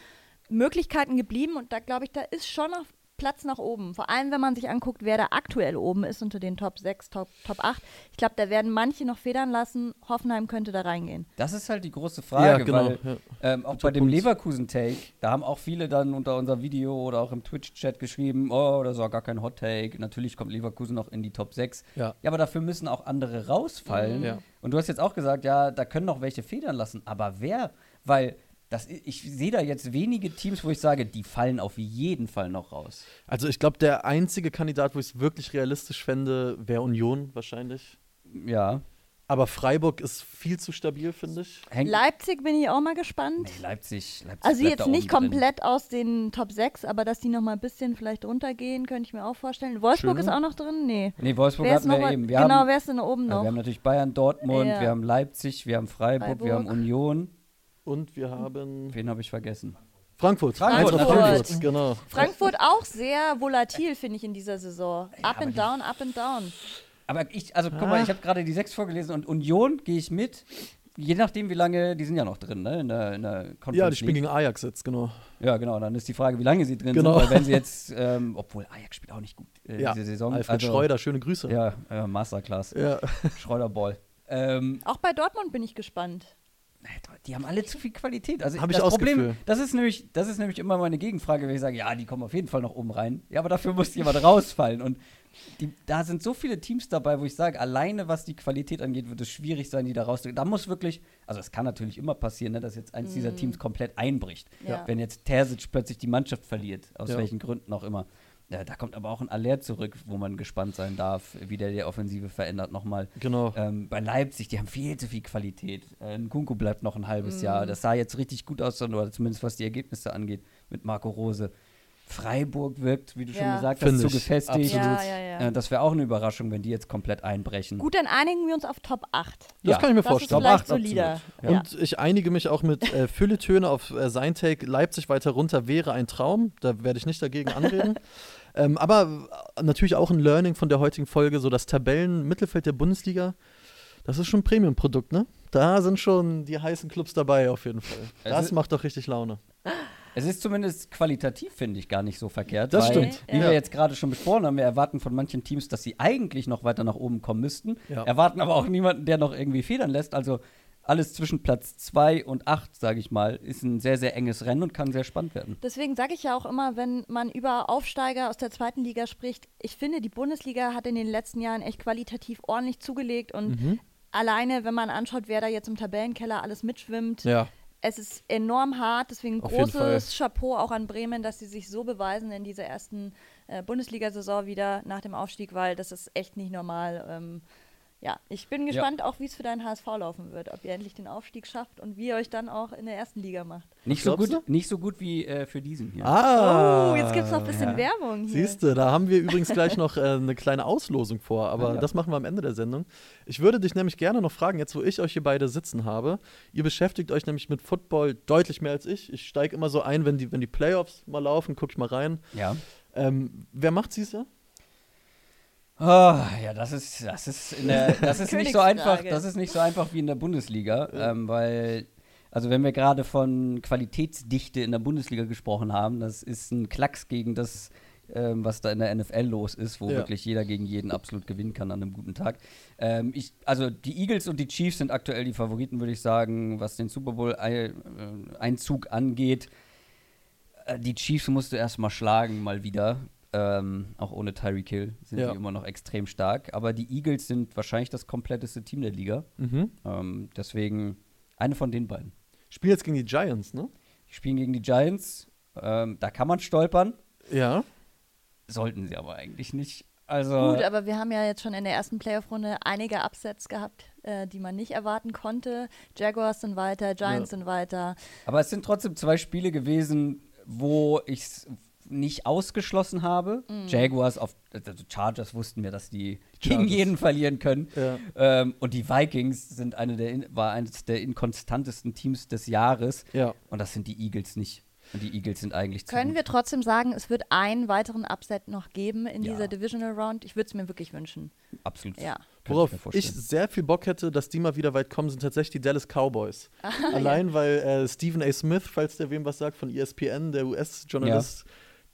Möglichkeiten geblieben und da glaube ich, da ist schon noch Platz nach oben. Vor allem, wenn man sich anguckt, wer da aktuell oben ist unter den Top 6, Top, Top 8. Ich glaube, da werden manche noch federn lassen. Hoffenheim könnte da reingehen. Das ist halt die große Frage, Ja, genau, weil ja. ähm, auch Guter bei dem. Leverkusen-Take, da haben auch viele dann unter unser Video oder auch im Twitch-Chat geschrieben, oh, das war gar kein Hot-Take. Natürlich kommt Leverkusen noch in die Top 6. Ja. Ja, aber dafür müssen auch andere rausfallen. Ja. Und du hast jetzt auch gesagt, ja, da können noch welche federn lassen. Aber wer? Weil das, ich sehe da jetzt wenige Teams, wo ich sage, die fallen auf jeden Fall noch raus. Also ich glaube, der einzige Kandidat, wo ich es wirklich realistisch fände, wäre Union wahrscheinlich. Ja. Aber Freiburg ist viel zu stabil, finde ich. Leipzig bin ich auch mal gespannt. nee, Leipzig, Leipzig Also jetzt da nicht oben drin. komplett aus den Top 6, aber dass die noch mal ein bisschen vielleicht runtergehen, könnte ich mir auch vorstellen. Wolfsburg Schöne. ist auch noch drin? Nee. Nee, Wolfsburg hatten wir mal- eben. Wir genau, haben, wer ist denn da oben noch? wir haben natürlich Bayern, Dortmund, Ja. wir haben Leipzig, wir haben Freiburg, wir haben Freiburg. Union. Und wir haben Wen habe ich vergessen? Frankfurt. Frankfurt, natürlich. Frankfurt, genau. Frankfurt auch sehr volatil, finde ich, in dieser Saison. Up aber and down, up and down. Aber ich, also guck mal, ich habe gerade die sechs vorgelesen und Union gehe ich mit. Je nachdem, wie lange, die sind ja noch drin, ne? In der, in der Conference Ja, die spielen gegen Ajax jetzt, genau. Ja, genau. Dann ist die Frage, wie lange sie drin Genau. sind. Weil wenn sie jetzt, ähm, obwohl Ajax spielt auch nicht gut äh, Ja, diese Saison. Alfred Schreuder, schöne Grüße. Ja, ja Masterclass. Ja. Schreuderball. Ähm, Auch bei Dortmund bin ich gespannt. Die haben alle zu viel Qualität. Also Hab ich das Problem, Gefühl. das ist nämlich, das ist nämlich immer meine Gegenfrage, wenn ich sage, ja, die kommen auf jeden Fall noch oben rein. Ja, aber dafür muss jemand rausfallen. Und die, da sind so viele Teams dabei, wo ich sage, alleine was die Qualität angeht, wird es schwierig sein, die da rauszukriegen. Da muss wirklich, also es kann natürlich immer passieren, ne, dass jetzt eins dieser Teams komplett einbricht. Ja. Wenn jetzt Terzic plötzlich die Mannschaft verliert, aus Ja. welchen Gründen auch immer. Ja, da kommt aber auch ein Alert zurück, wo man gespannt sein darf, wie der die Offensive verändert nochmal. Genau. Ähm, bei Leipzig, die haben viel zu viel Qualität. Äh, Nkunku bleibt noch ein halbes Mhm. Jahr. Das sah jetzt richtig gut aus, oder zumindest was die Ergebnisse angeht, mit Marco Rose. Freiburg wirkt, wie du schon Ja. gesagt hast, zu gefestigt. Absolut. Ja, ja, ja. Äh, das wäre auch eine Überraschung, wenn die jetzt komplett einbrechen. Gut, dann einigen wir uns auf Top 8. Das Ja, kann ich mir Das vorstellen. Top acht, solider. absolut. Ja. Und ich einige mich auch mit äh, Fülletöne auf äh, sein Take. Leipzig weiter runter wäre ein Traum. Da werde ich nicht dagegen anreden. *laughs* ähm, aber äh, natürlich auch ein Learning von der heutigen Folge, so das Tabellen-Mittelfeld der Bundesliga. Das ist schon ein Premium-Produkt, ne? Da sind schon die heißen Clubs dabei, auf jeden Fall. Das ist- macht doch richtig Laune. *laughs* Es ist zumindest qualitativ, finde ich, gar nicht so verkehrt. Das weil, stimmt. Wie Ja. wir jetzt gerade schon besprochen haben, wir erwarten von manchen Teams, dass sie eigentlich noch weiter nach oben kommen müssten. Ja. Erwarten aber auch niemanden, der noch irgendwie federn lässt. Also alles zwischen Platz 2 und 8, sage ich mal, ist ein sehr, sehr enges Rennen und kann sehr spannend werden. Deswegen sage ich ja auch immer, wenn man über Aufsteiger aus der zweiten Liga spricht, ich finde, die Bundesliga hat in den letzten Jahren echt qualitativ ordentlich zugelegt und Mhm. alleine, wenn man anschaut, wer da jetzt im Tabellenkeller alles mitschwimmt, Ja. Es ist enorm hart. Deswegen Auf großes Chapeau auch an Bremen, dass sie sich so beweisen in dieser ersten äh, Bundesliga-Saison wieder nach dem Aufstieg, weil das ist echt nicht normal. Ähm, ja, ich bin gespannt auch, wie es für deinen HSV laufen wird, ob ihr endlich den Aufstieg schafft und wie ihr euch dann auch in der ersten Liga macht. Nicht so, gut, nicht so gut wie äh, für diesen hier. Ah. oh, jetzt gibt es noch ein bisschen ja. Werbung hier. Siehst du, da haben wir übrigens gleich *laughs* noch äh, eine kleine Auslosung vor, aber ja. das machen wir am Ende der Sendung. Ich würde dich nämlich gerne noch fragen, jetzt wo ich euch hier beide sitzen habe. Ihr beschäftigt euch nämlich mit Football deutlich mehr als ich. Ich steige immer so ein, wenn die, wenn die Playoffs mal laufen, gucke ich mal rein. Ja. Ähm, wer macht dieses Jahr? Oh, ja, das ist, das ist, in der, *laughs* das ist nicht so einfach, das ist nicht so einfach wie in der Bundesliga, ähm, weil, also wenn wir gerade von Qualitätsdichte in der Bundesliga gesprochen haben, das ist ein Klacks gegen das, ähm, was da in der NFL los ist, wo Ja. wirklich jeder gegen jeden absolut gewinnen kann an einem guten Tag. Ähm, ich, also die Eagles und die Chiefs sind aktuell die Favoriten, würde ich sagen, was den Super Bowl-Einzug angeht. Äh, Die Chiefs musst du erstmal schlagen, mal wieder. Ähm, auch ohne Tyreek Hill sind Ja. die immer noch extrem stark. Aber die Eagles sind wahrscheinlich das kompletteste Team der Liga. Mhm. Ähm, deswegen eine von den beiden. Spielen jetzt gegen die Giants, ne? Die spielen gegen die Giants. Ähm, da kann man stolpern. Ja. Sollten sie aber eigentlich nicht. Also, Gut, aber wir haben ja jetzt schon in der ersten Playoff-Runde einige Upsets gehabt, äh, die man nicht erwarten konnte. Jaguars sind weiter, Giants Ja. sind weiter. aber es sind trotzdem zwei Spiele gewesen, wo ich es nicht ausgeschlossen habe. Jaguars auf also Chargers wussten wir, dass die gegen Chargers. jeden verlieren können. Ja. Ähm, und die Vikings sind eine der in- war eines der inkonstantesten Teams des Jahres. Ja. Und das sind die Eagles nicht. Und die Eagles sind eigentlich zu Können gut. wir trotzdem sagen, es wird einen weiteren Upset noch geben in Ja. dieser Divisional Round? Ich würde es mir wirklich wünschen. absolut. Ja. Worauf ich, vorstellen. sehr viel Bock hätte, dass die mal wieder weit kommen, sind tatsächlich die Dallas Cowboys. *laughs* Allein weil äh, Stephen A. Smith, falls der wem was sagt, von ESPN, der US-Journalist,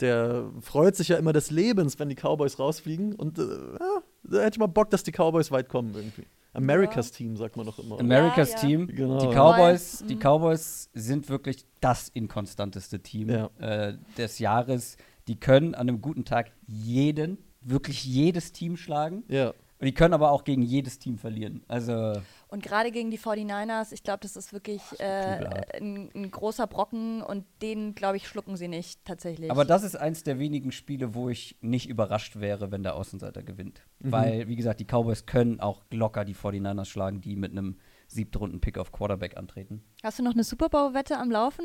der freut sich ja immer des Lebens, wenn die Cowboys rausfliegen. Und äh, ja, da hätte ich mal Bock, dass die Cowboys weit kommen irgendwie. Americas Team, sagt man doch immer. Americas Ja, ja. Team. Genau. Die Ja. Cowboys, Mhm. die Cowboys sind wirklich das inkonstanteste Team Ja. äh, des Jahres. Die können an einem guten Tag jeden, wirklich jedes Team schlagen. Ja. Und die können aber auch gegen jedes Team verlieren. Also Und gerade gegen die 49ers, ich glaube, das ist wirklich äh, ein, ein großer Brocken und den, glaube ich, schlucken sie nicht tatsächlich. Aber das ist eins der wenigen Spiele, wo ich nicht überrascht wäre, wenn der Außenseiter gewinnt. Mhm. Weil, wie gesagt, die Cowboys können auch locker die 49ers schlagen, die mit einem Siebtrunden-Pick auf Quarterback antreten. Hast du noch eine Super Bowl-Wette am Laufen?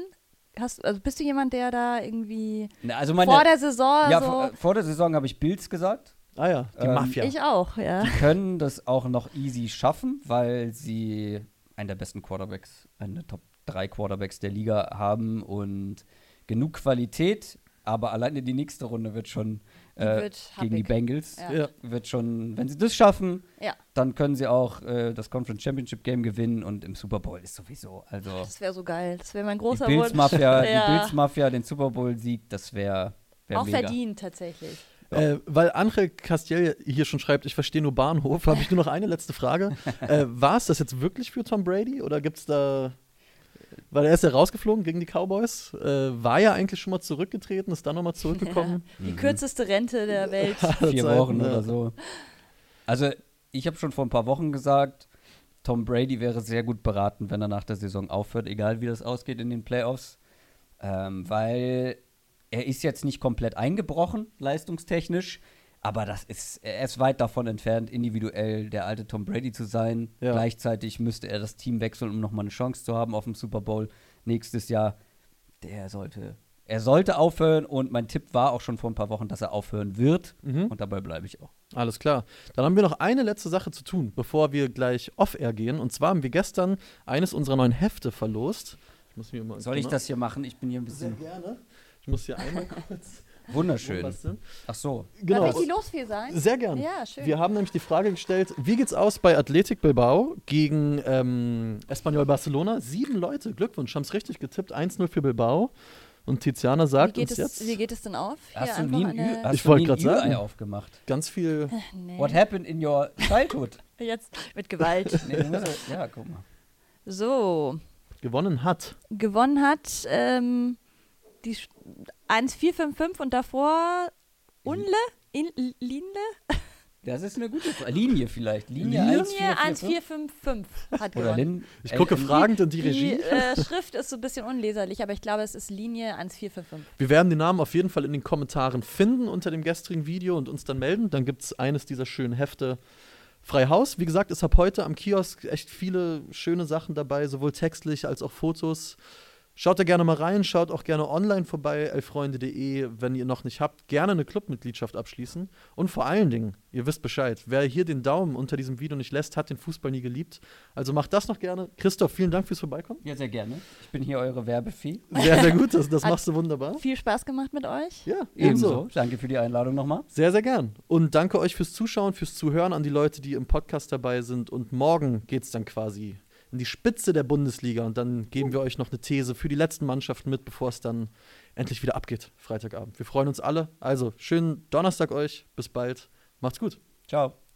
Hast, also bist du jemand, der da irgendwie Na, Also meine, vor der Saison ja, so. vor, äh, vor der Saison habe ich Bills gesagt. Ah ja, die Ähm, Mafia. Ich auch, ja. Die können das auch noch easy schaffen, weil sie einen der besten Quarterbacks, einen der Top 3 Quarterbacks der Liga haben und genug Qualität. Aber alleine die nächste Runde wird schon Die äh, wird gegen die. Bengals. Ja. ja. Wird schon, wenn sie das schaffen, Ja, dann können sie auch äh, das Conference Championship Game gewinnen und im Super Bowl ist sowieso. Also das wäre so geil. Das wäre mein die großer Bills Wunsch. Mafia, *laughs* die. Bills Mafia, den Super Bowl Sieg, das wäre wär Auch mega. verdient tatsächlich. Äh, weil Angel Castiel hier schon schreibt, ich verstehe nur Bahnhof, habe ich nur noch eine letzte Frage. *laughs* äh, War es das jetzt wirklich für Tom Brady oder gibt es da. Weil er ist ja rausgeflogen gegen die Cowboys, äh, war ja eigentlich schon mal zurückgetreten, ist dann nochmal *laughs* zurückgekommen. Die kürzeste Rente der Welt. *laughs* vier Wochen ja. oder so. Also, ich habe schon vor ein paar Wochen gesagt, Tom Brady wäre sehr gut beraten, wenn er nach der Saison aufhört, egal wie das ausgeht in den Playoffs. Ähm, weil er ist jetzt nicht komplett eingebrochen, leistungstechnisch, aber das ist, er ist weit davon entfernt, individuell der alte Tom Brady zu sein. Ja. Gleichzeitig müsste er das Team wechseln, um nochmal eine Chance zu haben auf dem Super Bowl nächstes Jahr. Der sollte, er sollte aufhören und mein Tipp war auch schon vor ein paar Wochen, dass er aufhören wird Mhm. und dabei bleibe ich auch. Alles klar. Dann haben wir noch eine letzte Sache zu tun, bevor wir gleich off-air gehen. Und zwar haben wir gestern eines unserer neuen Hefte verlost. Ich Soll ich genau- das hier machen? Ich bin hier ein Sehr bisschen gerne. Ich muss hier einmal *laughs* kurz wunderschön. Ach so. Genau. Darf ich die losfee sein? Sehr gerne. Ja, schön. Wir haben nämlich die Frage gestellt, wie geht's aus bei Athletic Bilbao gegen ähm, Espanyol Barcelona? Sieben Leute, Glückwunsch, haben es richtig getippt. 1-0 für Bilbao. Und Tiziana wie, sagt geht uns es, jetzt wie geht es denn auf? Hast du nie ein, Ü eine- hast Ich wollte grad sagen. Aufgemacht? ganz viel. *laughs* Nee. What happened in your childhood? *laughs* Jetzt mit Gewalt. nee, musst, ja, guck mal. so, gewonnen hat. gewonnen hat ähm, die Sch- 1455 und davor Unle? In, Linle? *laughs* Das ist eine gute Frage. Linie vielleicht. Linie, Linie? 1, Linie 4, 1455 hat Oder gewonnen. Lin. Ich gucke L- fragend in die Die Regie. äh, *laughs* Schrift ist so ein bisschen unleserlich, aber ich glaube, es ist Linie 1455. Wir werden den Namen auf jeden Fall in den Kommentaren finden unter dem gestrigen Video und uns dann melden. Dann gibt es eines dieser schönen Hefte frei Haus. Wie gesagt, ist ab heute am Kiosk echt viele schöne Sachen dabei, sowohl textlich als auch Fotos. Schaut da gerne mal rein, schaut auch gerne online vorbei, elfreunde.de, wenn ihr noch nicht habt, gerne eine Clubmitgliedschaft abschließen. Und vor allen Dingen, ihr wisst Bescheid, wer hier den Daumen unter diesem Video nicht lässt, hat den Fußball nie geliebt. Also macht das noch gerne. Christoph, vielen Dank fürs Vorbeikommen. Ja, sehr gerne. Ich bin hier eure Werbefee. Sehr, sehr gut, das, das machst du wunderbar. Viel Spaß gemacht mit euch. Ja, Ebenso. Danke für die Einladung nochmal. Sehr, sehr gern. Und danke euch fürs Zuschauen, fürs Zuhören an die Leute, die im Podcast dabei sind. Und morgen geht es dann quasi in die Spitze der Bundesliga. Und dann geben wir euch noch eine These für die letzten Mannschaften mit, bevor es dann endlich wieder abgeht, Freitagabend. Wir freuen uns alle. Also, schönen Donnerstag euch. Bis bald. Macht's gut. Ciao.